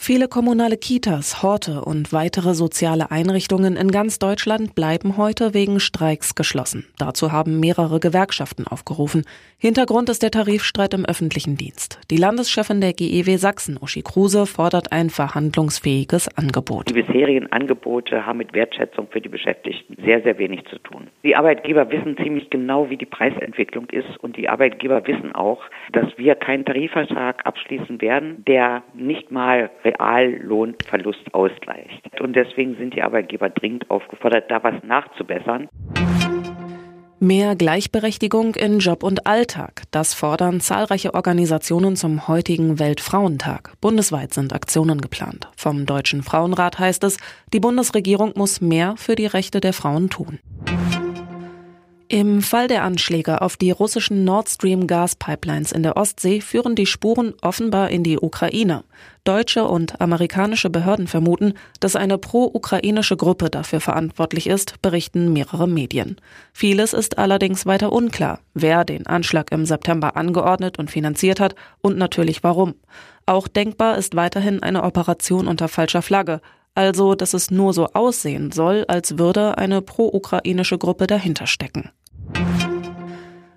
Viele kommunale Kitas, Horte und weitere soziale Einrichtungen in ganz Deutschland bleiben heute wegen Streiks geschlossen. Dazu haben mehrere Gewerkschaften aufgerufen. Hintergrund ist der Tarifstreit im öffentlichen Dienst. Die Landeschefin der GEW Sachsen, Uschi Kruse, fordert ein verhandlungsfähiges Angebot. Die bisherigen Angebote haben mit Wertschätzung für die Beschäftigten sehr, sehr wenig zu tun. Die Arbeitgeber wissen ziemlich genau, wie die Preisentwicklung ist und die Arbeitgeber wissen auch, dass wir keinen Tarifvertrag abschließen werden, der nicht mal Reallohnverlust ausgleicht. Und deswegen sind die Arbeitgeber dringend aufgefordert, da was nachzubessern. Mehr Gleichberechtigung in Job und Alltag. Das fordern zahlreiche Organisationen zum heutigen Weltfrauentag. Bundesweit sind Aktionen geplant. Vom Deutschen Frauenrat heißt es, die Bundesregierung muss mehr für die Rechte der Frauen tun. Im Fall der Anschläge auf die russischen Nord Stream Gaspipelines in der Ostsee führen die Spuren offenbar in die Ukraine. Deutsche und amerikanische Behörden vermuten, dass eine pro-ukrainische Gruppe dafür verantwortlich ist, berichten mehrere Medien. Vieles ist allerdings weiter unklar, wer den Anschlag im September angeordnet und finanziert hat und natürlich warum. Auch denkbar ist weiterhin eine Operation unter falscher Flagge, also dass es nur so aussehen soll, als würde eine pro-ukrainische Gruppe dahinter stecken.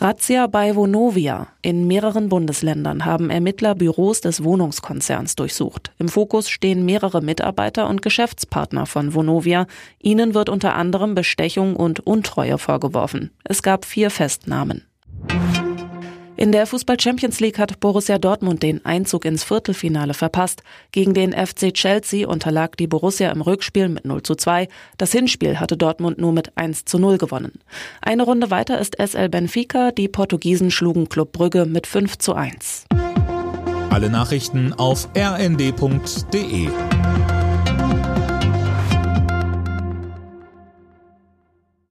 Razzia bei Vonovia. In mehreren Bundesländern haben Ermittler Büros des Wohnungskonzerns durchsucht. Im Fokus stehen mehrere Mitarbeiter und Geschäftspartner von Vonovia. Ihnen wird unter anderem Bestechung und Untreue vorgeworfen. Es gab vier Festnahmen. In der Fußball Champions League hat Borussia Dortmund den Einzug ins Viertelfinale verpasst. Gegen den FC Chelsea unterlag die Borussia im Rückspiel mit 0 zu 2. Das Hinspiel hatte Dortmund nur mit 1 zu 0 gewonnen. Eine Runde weiter ist SL Benfica. Die Portugiesen schlugen Club Brügge mit 5 zu 1. Alle Nachrichten auf rnd.de